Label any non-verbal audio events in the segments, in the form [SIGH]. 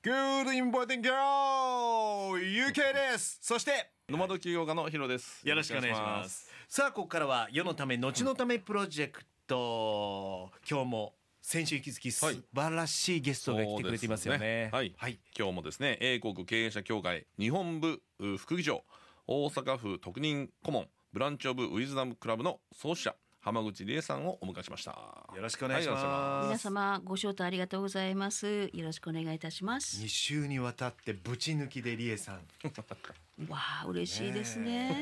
Good Important Girl! UK ですそしてノマド起業家のヒロです。よろしくお願いします。さあ、ここからは世のため、後のためプロジェクト。今日も先週引き続き素晴らしいゲストが来てくれていますよね。はい、はい。今日もですね、英国経営者協会日本部う副議長、大阪府特任顧問、ブランチオブウィズダムクラブの創始者、浜口理恵さんをお迎えしました。よろしくお願いします。皆様ご招待ありがとうございます。よろしくお願いいたします。2週にわたってぶち抜きでリエさん。[LAUGHS] わあ嬉しいですね。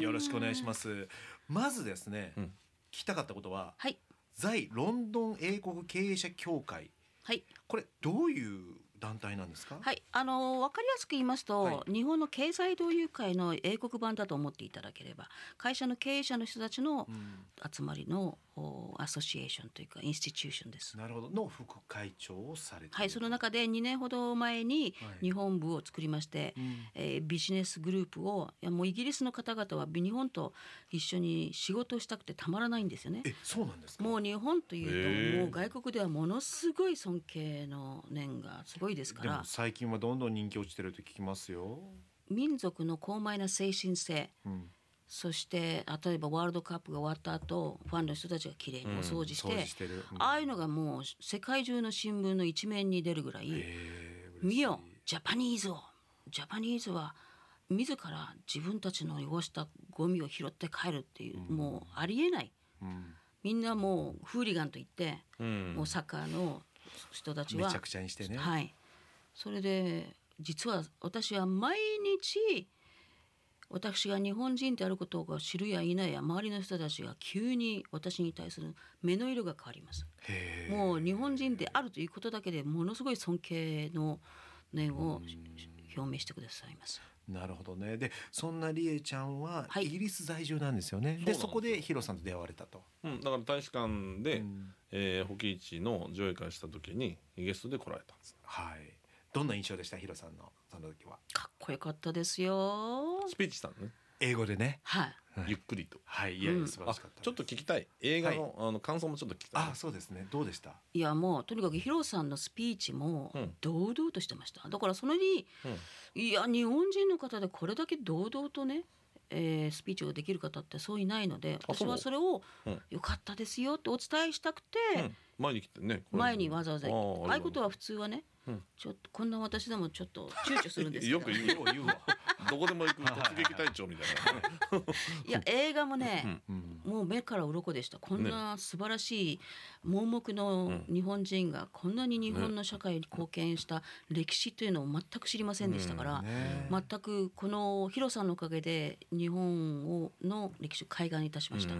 よろしくお願いします。まずですね、ん聞きたかったことは、はい在ロンドン英国経営者協会。はいこれどういう団体なんですか？はいあのわかりやすく言いますと、は日本の経済同友会の英国版だと思っていただければ会社の経営者の人たちの集まりの、おアソシエーションというかインスティチューションです。なるほどの副会長をされてはい、その中で2年ほど前にはい日本部を作りまして、えービジネスグループをいやもうイギリスの方々は日本と一緒に仕事をしたくてたまらないんですよね。えそうなんですか？もう日本といへうーともう外国ではものすごい尊敬の念がすごいですから最近はどんどん人気落ちてると聞きますよ。民族の高邁な精神性うん、そして例えばワールドカップが終わった後ファンの人たちがきれいにお掃除して,、うんしてる。うん。ああいうのがもう世界中の新聞の一面に出るぐらいえ「見よジャパニーズを。ジャパニーズは自ら自分たちの汚したゴミを拾って帰る」っていう、もうありえない。うん、みんなもうフーリガンと言って、うん。もうサッカーの人たちはめちゃくちゃにしてね。はい。それで実は私は毎日私が日本人であることを知るや否や周りの人たちが急に私に対する目の色が変わります。もう日本人であるということだけでものすごい尊敬の念を表明してくださいますなるほどね。で、そんなリエちゃんははいイギリス在住なんですよね。で、そうなんですそこでヒロさんと出会われたと。うん、だから大使館で、うんえー、保木市の上映会した時にゲストで来られたんです。はい。どんな印象でした？ヒロさんのその時は。かっこよかったですよスピーチしたのね、英語でね。はいはいゆっくりと。はい。いや、うんあ素晴らしかったです。ちょっと聞きたい映画の,、あの感想もちょっと聞きたい。あ、そうですね。どうでした？いやもうとにかくヒロさんのスピーチもうん堂々としてました、だからそのに、いや日本人の方でこれだけ堂々とね、えースピーチをできる方ってそういないのであ私はそれをうん良かったですよってお伝えしたくて、うん、前に来てね。前にわざわざああいうことは普通はね、うんちょっとこんな私でもちょっと躊躇するんです [LAUGHS] よく言うよ言うわ。[LAUGHS] どこでも行く突撃隊長みたいなね。いや映画もね、うん。もう目から鱗でしたこんな素晴らしい盲目の日本人がこんなに日本の社会に貢献した歴史というのを全く知りませんでしたから、ね全くこのヒロさんのおかげで日本をの歴史を開眼いたしました。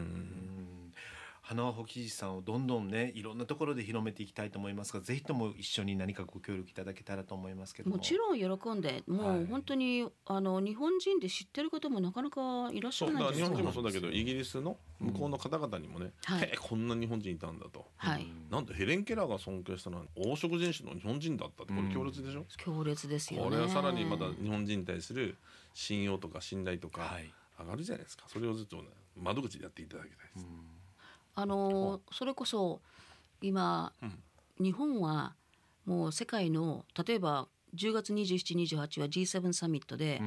うん花輪保木さんをどんどんねいろんなところで広めていきたいと思いますがぜひとも一緒に何かご協力いただけたらと思いますけども。もちろん喜んでもはい。う本当に、あの日本人で知ってる方もなかなかいらっしゃらないんです日本人もそうだけどイギリスの向こうの方々にもね、はい。へえこんな日本人いたんだと、はい、なんとヘレン・ケラーが尊敬したのは黄色人種の日本人だったってこれ強烈でしょ、強烈ですよね。これはさらにまた日本人に対する信用とか信頼とかはい。上がるじゃないですか。それをずっと、ね、窓口でやっていただきたいです、あのそれこそ今、日本はもう世界の例えば10月2728は G7 サミットで、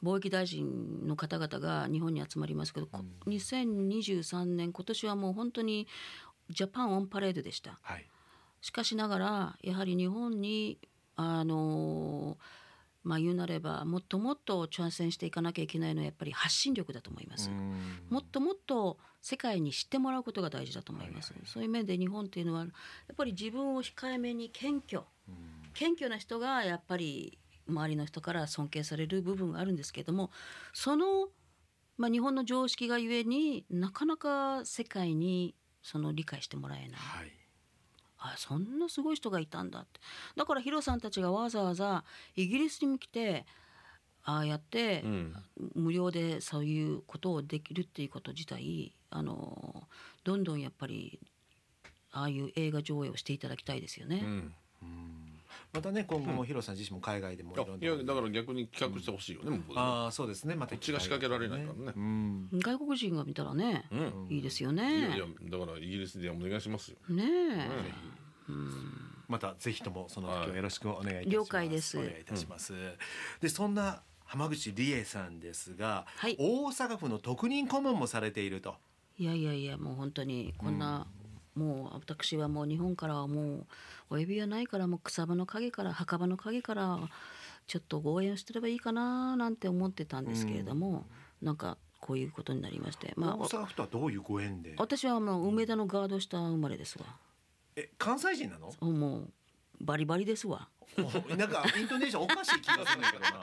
貿易大臣の方々が日本に集まりますけど、こ2023年今年はもう本当にジャパンオンパレードでした。はい。しかしながらやはり日本にあのまあ言うなればもっともっと挑戦していかなきゃいけないのはやっぱり発信力だと思います。うん。もっともっと世界に知ってもらうことが大事だと思います。そういう面で日本っていうのはやっぱり自分を控えめに謙虚、謙虚な人がやっぱり周りの人から尊敬される部分があるんですけれども、そのまあ日本の常識がゆえになかなか世界にその理解してもらえない。はい。あそんなすごい人がいたんだって。だからヒロさんたちがわざわざイギリスにも来てああやってうん。無料でそういうことをできるっていうこと自体あのどんどんやっぱりああいう映画上映をしていただきたいですよね。うん。またね今後もヒロさん自身も海外でもいろんいやだから逆に企画してほしいよね、向こうでああそうですね。またこっちが仕掛けられないからね。うん。外国人が見たらね、うん。いいですよいやいねや。だからイギリスでお願いしますよ。ねえ、うん。またぜひともその時はよろしくお願いいたします。了解です。お願いいたします。でそんな浜口理恵さんですが、はい。大阪府の特任顧問もされていると。いやいやいやもう本当にこんな、もう私はもう日本からはもうお指輪ないからもう草場の陰から墓場の陰からちょっと応援してればいいかななんて思ってたんですけれども、なんかこういうことになりましてまあ大阪府とはどういうご縁で？私はもう梅田のガード下生まれですわえ関西人なの？もうバリバリですわおなんかイントネーションおかしい気がするんだけどな。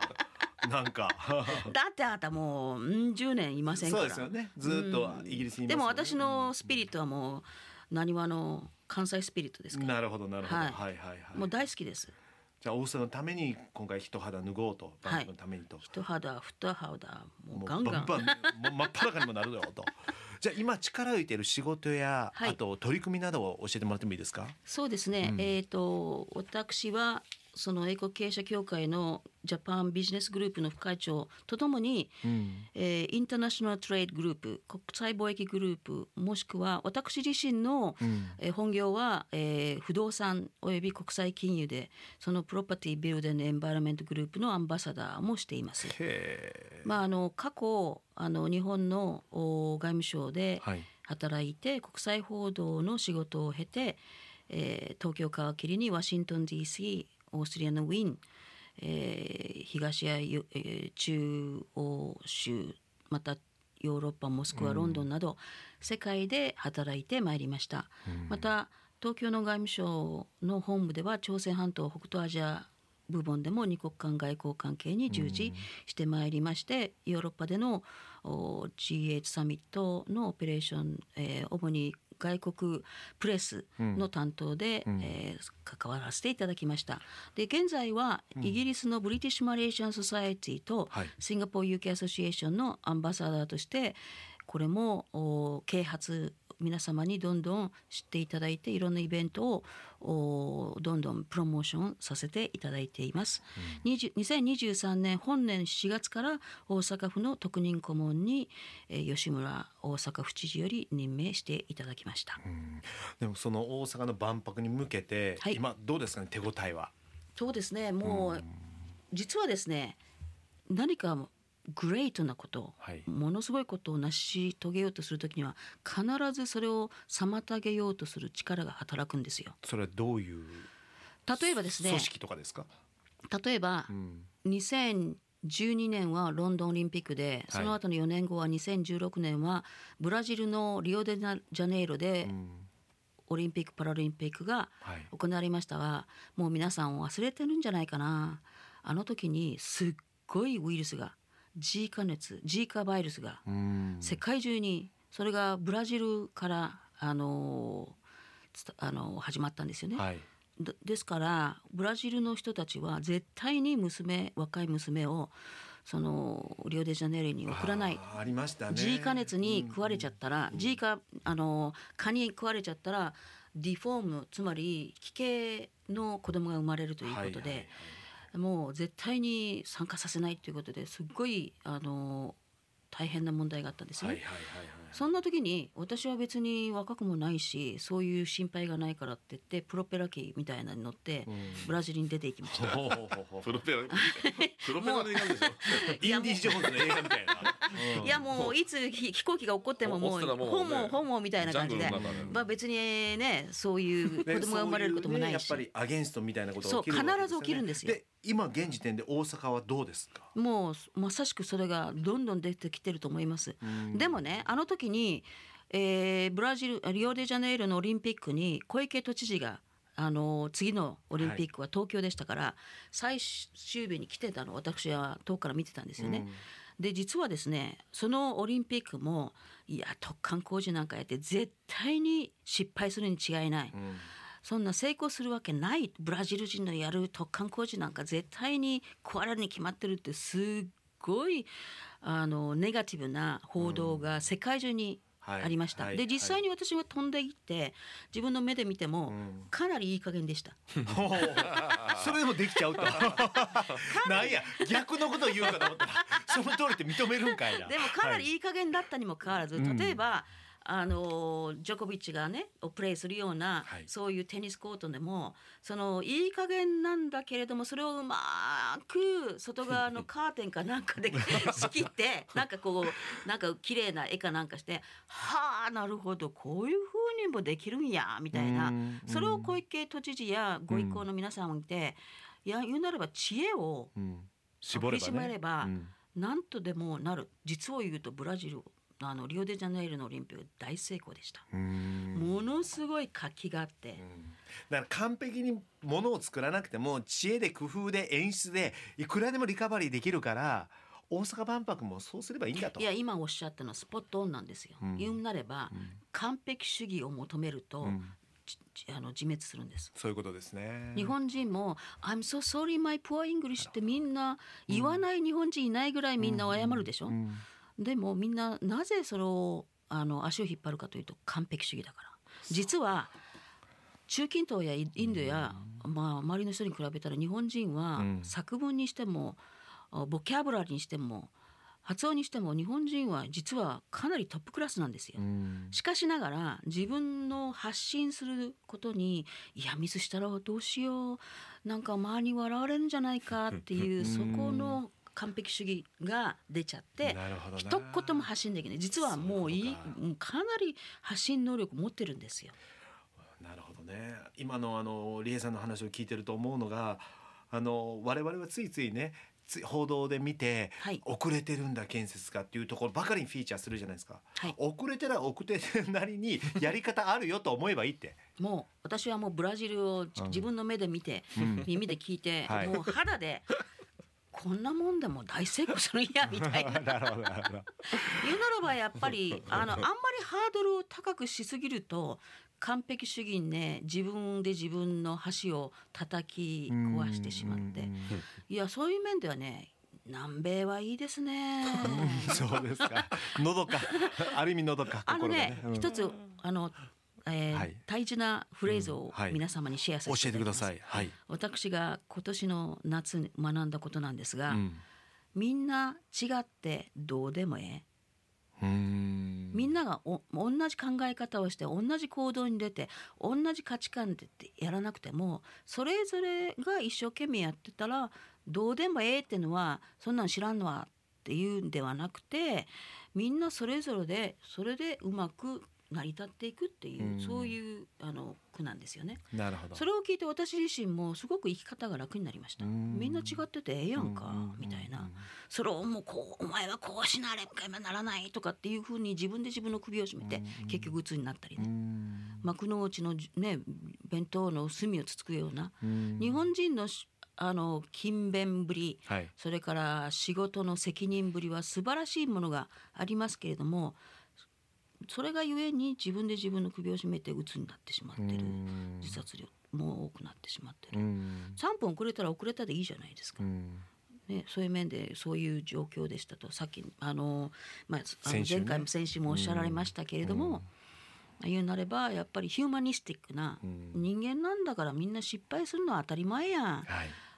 なんか [LAUGHS] だってあなたもううん10年いませんからそうですよね。ずーっとイギリスにいますもんねでも私のスピリットはもうなにわの関西スピリットですからなるほどなるほど。ははいいはいはい。もう大好きですじゃあ大阪のために今回一肌脱ごうとバンクのためにと。一肌二肌ももううガンガンバンバンもう真っ裸にもなるよと。[LAUGHS] じゃあ今力を入れている仕事や、はいあと取り組みなどを教えてもらってもいいですか？そうですね、えっ、と私はその英国経営者協会のジャパンビジネスグループの副会長とともに、えーインターナショナルトレードグループ国際貿易グループもしくは私自身の、えー本業は、えー不動産および国際金融でそのプロパティビルデンエンバイロメントグループのアンバサダーもしています。へまあ、あの過去あの日本のお外務省ではい。働いて、国際報道の仕事を経て、えー東京皮切りにワシントン DC オーストリアのウィーン、えー東やゆ、えー中欧州またヨーロッパモスクワロンドンなど、世界で働いてまいりました。また東京の外務省の本部では朝鮮半島北東アジア部門でも二国間外交関係に従事してまいりまして、ヨーロッパでのお G8 サミットのオペレーション、えー主に外国プレスの担当で、えー関わらせていただきました。で現在はイギリスのブリティッシュ・マレーシアン・ソサエティとはい。シンガポー UK アソシエーションのアンバサダーとしてこれもお啓発皆様にどんどん知っていただいていろんなイベントをおどんどんプロモーションさせていただいています。20 2023年本年4月から大阪府の特任顧問に、えー吉村大阪府知事より任命していただきました。でもその大阪の万博に向けて、はい今どうですかね手応えは？そうですねもう、実はですね何かグレートなこと、はい。ものすごいことを成し遂げようとするときには必ずそれを妨げようとする力が働くんですよ。それはどういう例えばですね組織とかですか？例えば、ん。2012年はロンドンオリンピックで、その後の4年後は2016年はブラジルのリオデジャネイロでオリンピック・パラリンピックがはい。行われましたが、もう皆さん忘れてるんじゃないかな。あの時にすっごいウイルスがジーカ熱ジーカバイルスがうん世界中にそれがブラジルからあのあの始まったんですよね。はい。でですからブラジルの人たちは絶対に娘若い娘をそのリオデジャネイロに送らないありましたね。ジーカ熱に食われちゃったら、ジーカあの蚊に食われちゃったらディフォームつまり奇形の子供が生まれるということで、はいはいはいもう絶対に参加させないということですっごいあの大変な問題があったんですね。はいはいはいはい。そんな時に私は別に若くもないしそういう心配がないからって言ってプロペラ機みたいなのに乗ってブラジルに出ていきました。[LAUGHS] プロペラ [LAUGHS] プロペラで行くんでしょ？インディ・ジョーンズの映画みたいな。いやもういつ飛飛行機が起こってももうホね。モホモみたいな感じで。まあ別にねそういう子ね供が生まれることもないし。やっぱりアゲンストみたいなことが起きる必ず起きるんですよ。で今現時点で大阪はどうですか？もうまさしくそれがどんどん出てきてると思います。でもねあの時に、えーブラジルリオデジャネイロのオリンピックに小池都知事があの次のオリンピックは東京でしたから、最終日に来てたのを私は遠くから見てたんですよね。で実はですねそのオリンピックもいや突貫工事なんかやって絶対に失敗するに違いない、そんな成功するわけないブラジル人のやる突貫工事なんか絶対に壊れるに決まってるってすっごいあのネガティブな報道が世界中にはい。ありました、はい。で実際に私が飛んでいって自分の目で見てもかなりいい加減でした、ほう [LAUGHS] それでもできちゃうと。なんや逆のことを言うかと思ったらその通りって認めるんかいな。でもかなりい。いい加減だったにもかかわらず、ん。例えばあのジョコビッチがねをプレーするような、はい。そういうテニスコートでもそのいい加減なんだけれどもそれをうまく外側の [LAUGHS] カーテンかなんかで [LAUGHS] 仕切ってなんかこうなんか綺麗な絵かなんかしてはあなるほどこういう風にもできるんやみたいな。うん。それを小池都知事やご意向の皆さんもいて、いや言うなれば知恵をうん。絞ればね。なんとでもなる。実を言うとブラジルあのリオデジャネイロのオリンピック大成功でした。うん。ものすごい活気があって、だから完璧にものを作らなくても知恵で工夫で演出でいくらでもリカバリーできるから大阪万博もそうすればいいんだと。いや今おっしゃったのはスポットオンなんですよ。うん。言うなれば、完璧主義を求めると、うん。あの自滅するんです。そういうことですね。日本人も「I'm so sorry my poor English」ってみんな言わない日本人いないぐらいみんな謝るでしょ、うんでもみんななぜそれをあの足を引っ張るかというと完璧主義だから。実は中近東やイインドや、まあ、周りの人に比べたら日本人はうん。作文にしてもあボキャブラリーにしても発音にしても日本人は実はかなりトップクラスなんですよ。うん。しかしながら自分の発信することにいやミスしたらどうしよう。なんか周りに笑われるんじゃないかっていうそこの完璧主義が出ちゃって一言も発信できない。実はもういいか。なり発信能力持ってるんですよ。なるほどね。今のあの理恵さんの話を聞いてると思うのがあの我々はついついね報道で見て、はい。遅れてるんだ建設がっていうところばかりにフィーチャーするじゃないですか、はい。遅れてら遅れてるなりに [LAUGHS] やり方あるよと思えばいいって。もう私はもうブラジルを自分の目で見て、うん。耳で聞いて、[LAUGHS] はい。もう肌でこんなもんでも大成功するんやみたいな。[LAUGHS] なるほどなるほど。言うならばやっぱりあのあんまりハードルを高くしすぎると完璧主義にね自分で自分の箸を叩き壊してしまって。うん。いやそういう面ではね南米はいいですね。そうですか。[LAUGHS] のどか。ある意味のどかあのね。うん。一つあの、えーはい。大事なフレーズをうんはい。皆様にシェアさ教せていただきます。えてください。はい、私が今年の夏に学んだことなんですが、うん。みんな違ってどうでもええ。みんながお同じ考え方をして同じ行動に出て同じ価値観でってやらなくてもそれぞれが一生懸命やってたらどうでもええってのはそんなん知らんのはっていうんではなくてみんなそれぞれでそれでうまく成り立っていくっていう、うん。そういうあの句なんですよね。なるほど。それを聞いて私自身もすごく生き方が楽になりました。うん。みんな違っててええやんかうんみたいな。それをもうこうお前はこうしなればならないとかっていうふうに自分で自分の首を絞めてうん結局鬱になったりうねん。幕の内のね弁当の隅をつつくようなうん。日本人のしあの勤勉ぶりはい。それから仕事の責任ぶりは素晴らしいものがありますけれどもそれがゆえに自分で自分の首を絞めて鬱になってしまってる。うん。自殺量も多くなってしまってうるん。3分遅れたら遅れたでいいじゃないですか。う。ん。ね、そういう面でそういう状況でしたと。さっきあの、まあ、あの前回も先週もおっしゃられましたけれども、言うなればやっぱりヒューマニスティックなうん。人間なんだからみんな失敗するのは当たり前やん。はい。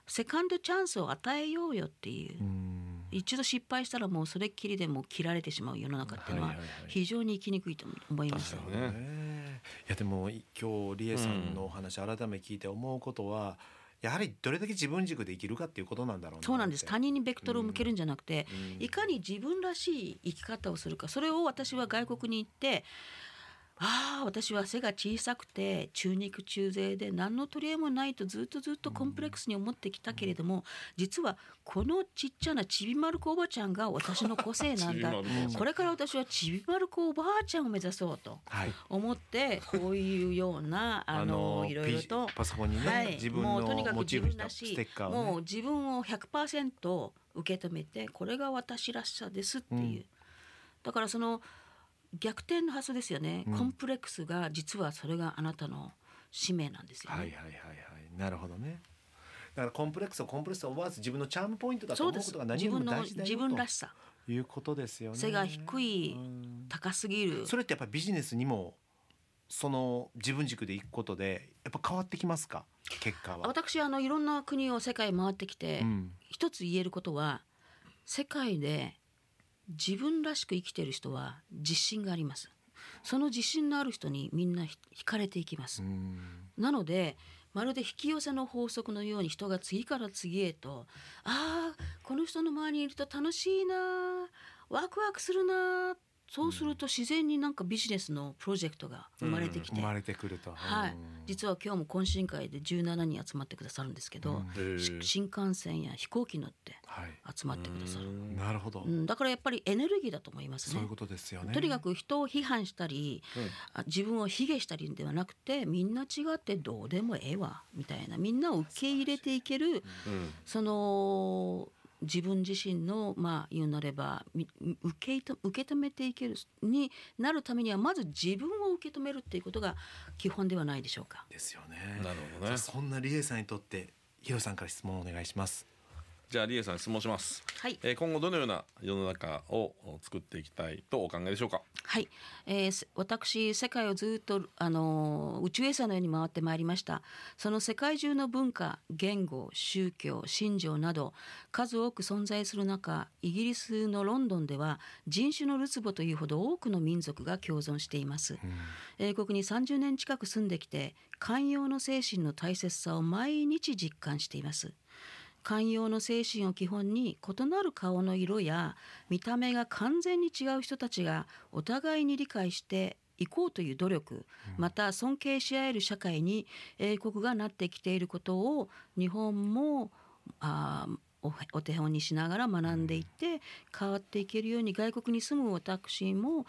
セカンドチャンスを与えようよっていう、うん一度失敗したらもうそれっきりでもう切られてしまう世の中っていうのは非常に生きにくいと思います。ねね。いやでもい今日理恵さんのお話改め聞いて思うことは、やはりどれだけ自分軸で生きるかっていうことなんだろうなそうなんです。他人にベクトルを向けるんじゃなくて、うん。いかに自分らしい生き方をするかそれを私は外国に行ってああ私は背が小さくて中肉中背で何の取り柄もないとずっとずっとコンプレックスに思ってきたけれども実はこのちっちゃなちびまる子おばちゃんが私の個性なんだ。これから私はちびまる子おばあちゃんを目指そうとはい。思ってこういうような [LAUGHS] あのいろいろとパソコンにね、はい、自分のもうとにかく自分らしいステッカーもう自分を100%受け止めてこれが私らしさですっていう、うん。だからその逆転の発想ですよね、うん。コンプレックスが実はそれがあなたの使命なんですよね。はいはいはいはい。なるほどね。だからコンプレックスをコンプレックスを思わず自分のチャームポイントだと思うことが何自分のよりも大事だよ自分らしさ。ということですよね。背が低いうん高すぎる。それってやっぱビジネスにもその自分軸でいくことでやっぱ変わってきますか？結果は。私あのいろんな国を世界回ってきて、うん。一つ言えることは世界で自分らしく生きてる人は自信がありますその自信のある人にみんなひ惹かれていきます。なのでまるで引き寄せの法則のように人が次から次へとああこの人の周りにいると楽しいなワクワクするなそうすると自然になんかビジネスのプロジェクトが生まれてきて、生まれてくると。はい、実は今日も懇親会で17人集まってくださるんですけど、うん。し新幹線や飛行機乗ってはい。集まってくださる、なるほど、うん、だからやっぱりエネルギーだと思いますね。そういうことですよね。とにかく人を批判したり、あ自分を卑下したりではなくてみんな違ってどうでもええわみたいなみんなを受け入れていけるうん。その自分自身のまあ言うなればみ受けいと受け止めていけるになるためにはまず自分を受け止めるっていうことが基本ではないでしょうか。ですよね。なるほどねそんなリエさんにとってヒロさんから質問をお願いします。じゃあリエさん質問します、はい。えー今後どのような世の中を作っていきたいとお考えでしょうか？はい、えーせ私世界をずっとあのー宇宙衛星のように回ってまいりました。その世界中の文化言語宗教信条など数多く存在する中イギリスのロンドンでは人種のるつぼというほど多くの民族が共存しています、英国に30年近く住んできて寛容の精神の大切さを毎日実感しています寛容の精神を基本に異なる顔の色や見た目が完全に違う人たちがお互いに理解していこうという努力、また尊敬し合える社会に英国がなってきていることを日本もあお手本にしながら学んでいって変わっていけるように外国に住む私も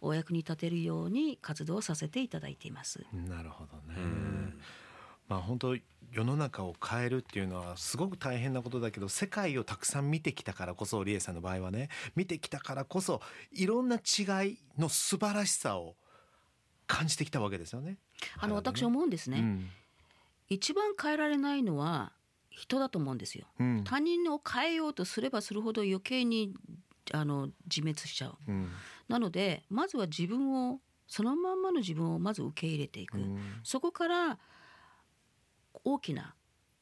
お役に立てるように活動させていただいています。なるほどね。まあ本当世の中を変えるっていうのはすごく大変なことだけど世界をたくさん見てきたからこそリエさんの場合はね。見てきたからこそいろんな違いの素晴らしさを感じてきたわけですよね。あの私思うんですね、うん。一番変えられないのは人だと思うんですよ。うん。他人を変えようとすればするほど余計にあの自滅しちゃう。うん。なのでまずは自分をそのまんまの自分をまず受け入れていく、うん。そこから大きな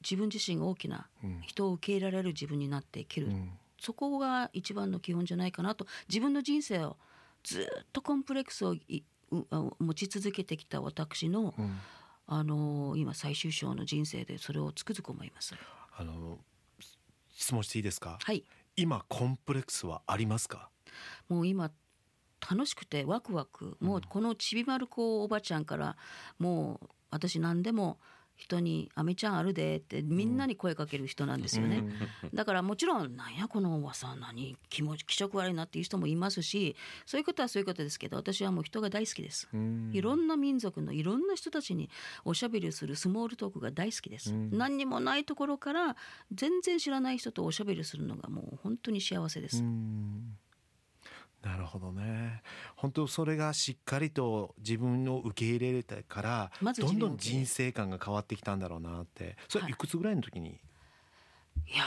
自分自身が大きなうん。人を受け入れられる自分になっていける、うん。そこが一番の基本じゃないかなと。自分の人生をずっとコンプレックスを持ち続けてきた私の、うん。あの今最終章の人生でそれをつくづく思います。あの質問していいですか？はい。今コンプレックスはありますか？もう今楽しくてワクワク。もうこのちびまる子おばちゃんからもう私何でも人に「あめちゃんあるで」ってみんなに声かける人なんですよね、だからもちろん「なんやこのおばさん何気持ち気色悪いな」っていう人もいますしそういうことはそういうことですけど私はもう人が大好きです。うん。いろんな民族のいろんな人たちにおしゃべりをするスモールトークが大好きです、何にもないところから全然知らない人とおしゃべりするのがもう本当に幸せです、うんなるほどね。本当それがしっかりと自分を受け入れれたから、まずどんどん人生観が変わってきたんだろうなって。それはい。いくつぐらいの時に、いや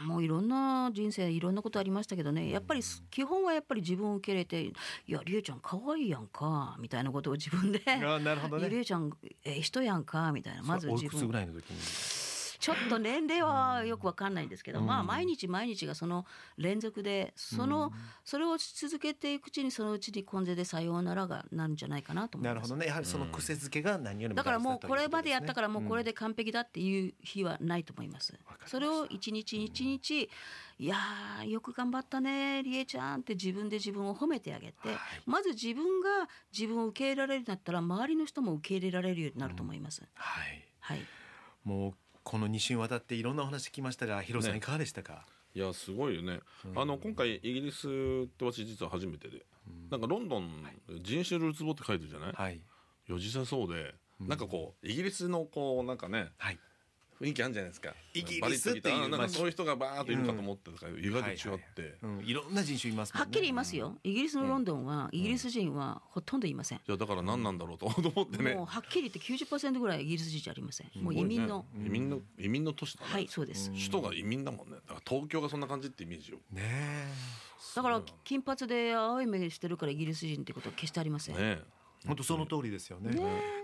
ーもういろんな人生いろんなことありましたけどね。やっぱりす基本はやっぱり自分を受け入れて「いやりえちゃん可愛いやんか」みたいなことを自分で「あなるほどね。[LAUGHS] ちゃんええ人やんか」みたいな。まずそれおい自分くつぐらいの時に？ちょっと年齢はよくわかんないんですけど、うん。まあ毎日毎日がその連続でその、それをし続けていくうちにそのうちに根性でさようならがなるんじゃないかなと思います。なるほどね。やはりその癖づけが何よりもだからもうこれまでやったからもうこれで、で完璧だっていう日はないと思います。それを一日一日いやーよく頑張ったねりえちゃんって自分で自分を褒めてあげて、はい。まず自分が自分を受け入れられるようになったら周りの人も受け入れられるようになると思います。はい。はい。もうこの2週にわたっていろんなお話聞きましたがヒロさんねいかがでしたか、いやすごいよね、あの今回イギリスって私実は初めてで、なんかロンドン人種ルーツボって書いてるじゃない、はい。い。や実際そうで、なんかこうイギリスのこうなんかねはい雰囲気あるんじゃないですか。イギリスっていうなんまあかそういう人がバーッといるかと思ってたから、意外と違って、はいはいうん、いろんな人種いますもんね。はっきり言いますよ。イギリスのロンドンはイギリス人はほとんどいません。いやだから何なんだろうと [LAUGHS] 思ってね。もうはっきり言って90%ぐらいイギリス人じゃありません。もう移民の、ね。移民の移民の都市だね、はいそうです。首都が移民だもんね。だから東京がそんな感じってイメージよ。ねえ。だから金髪で青い目してるからイギリス人ってことは決してありません。ねえ本当その通りですよね。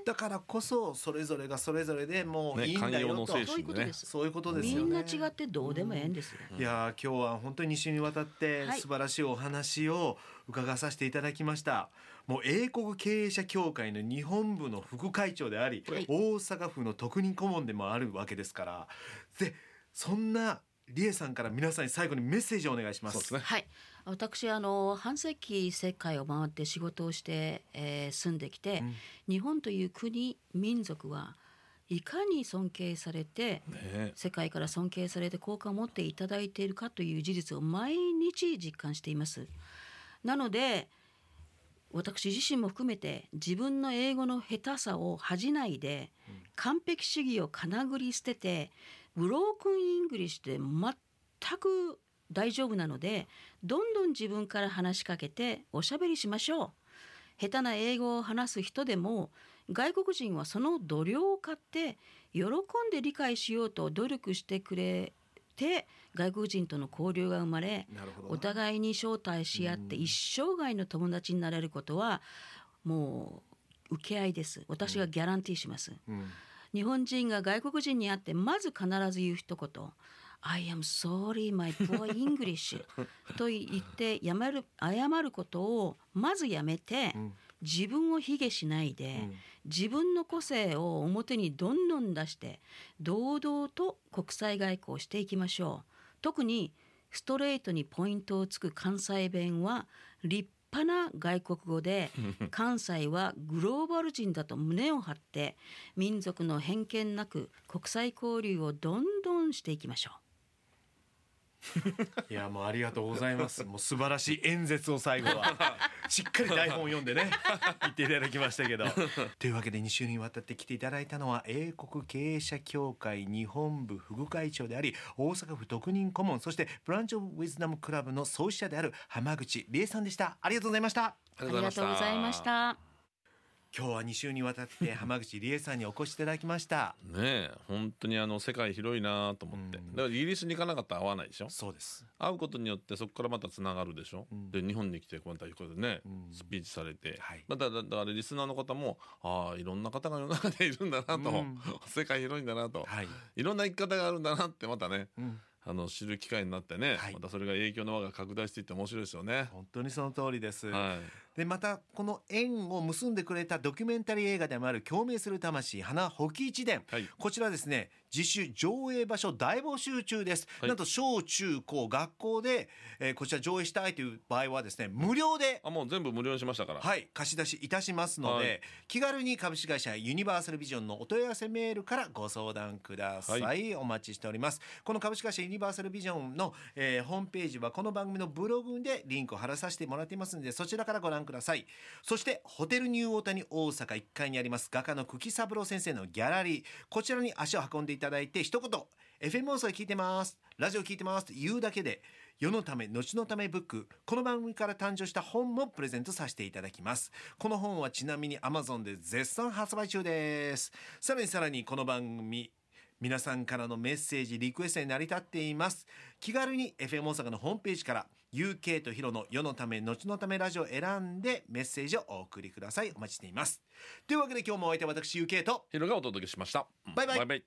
だからこそそれぞれがそれぞれでもうねいいんだよと、寛容の精そういう神でねことです。そういうことですみよね。んな違ってどうでもええんですよ、いやー今日は本当に2週にわたってはい。素晴らしいお話を伺わさせていただきました、もう英国経営者協会の日本部の副会長であり、はい。大阪府の特任顧問でもあるわけですから。でそんな理恵さんから皆さんに最後にメッセージをお願いします。そうですね。はい私あの半世紀世界を回って仕事をして、えー住んできて、日本という国民族はいかに尊敬されてね。世界から尊敬されて好感を持っていただいているかという事実を毎日実感しています。なので私自身も含めて自分の英語の下手さを恥じないで、完璧主義をかなぐり捨ててブロークンイングリッシュで全く大丈夫なのでどんどん自分から話しかけておしゃべりしましょう。下手な英語を話す人でも外国人はその度量を買って喜んで理解しようと努力してくれて外国人との交流が生まれお互いに招待し合って一生涯の友達になれることはもう受け合いです。私がギャランティーします、うん。日本人が外国人に会ってまず必ず言う一言「I am sorry my poor English [LAUGHS]」と言ってやめる謝ることをまずやめて、ん。自分を卑下しないで、ん。自分の個性を表にどんどん出して堂々と国際外交をしていきましょう。特にストレートにポイントをつく関西弁は立派な外国語で [LAUGHS] 関西はグローバル人だと胸を張って民族の偏見なく国際交流をどんどんしていきましょ [LAUGHS] いやもうありがとうございます。もう素晴らしい演説を最後はしっかり台本を読んでね [LAUGHS] 言っていただきましたけど。というわけで2週にわたって来ていただいたのは英国経営者協会日本部副会長であり大阪府特任顧問そしてブランチオブウィズダムクラブの創始者である浜口理恵さんでした。ありがとうございました。うありがとうございました今日は2週にわたって [LAUGHS] 浜口理恵さんにお越しいただきました。ねえ本当にあの世界広いなと思って、うん。だからイギリスに行かなかったら会わないでしょ？そうです。会うことによってそこからまたつながるでしょ、ん。で日本に来てまたここでね、ん。スピーチされて、はい。まただだからリスナーの方もああいろんな方が世の中でいるんだなと、うん。世界広いんだなと、はい。いろんな生き方があるんだなってまたねうん。あの知る機会になってね、はい。またそれが影響の輪が拡大していって面白いですよね。本当にその通りです。はい、でまたこの縁を結んでくれたドキュメンタリー映画でもある共鳴する魂花保木一伝、はい。こちらですね自主上映場所大募集中です、はい。なんと小中高学校で、えーこちら上映したいという場合はですね無料であもう全部無料にしましたから。はい貸し出しいたしますので、はい。気軽に株式会社ユニバーサルビジョンのお問い合わせメールからご相談ください、はお待ちしております。この株式会社ユニバーサルビジョンの、えーホームページはこの番組のブログでリンクを貼らさせてもらっていますのでそちらからご覧ください。そしてホテルニューオータニ大阪1階にあります画家の久喜三郎先生のギャラリー。こちらに足を運んでいただいて一言 FM 放送で聞いてます。ラジオ聞いてます。と言うだけで世のため後のためブックこの番組から誕生した本もプレゼントさせていただきます。この本はちなみに Amazon で絶賛発売中です。さらにさらにこの番組皆さんからのメッセージリクエストに成り立っています。気軽に FM 大阪のホームページから UK とヒロの世のため後のためラジオを選んでメッセージをお送りください。お待ちしています。というわけで今日もお相手は私 UK とヒロがお届けしました。バイバイ。バイバイ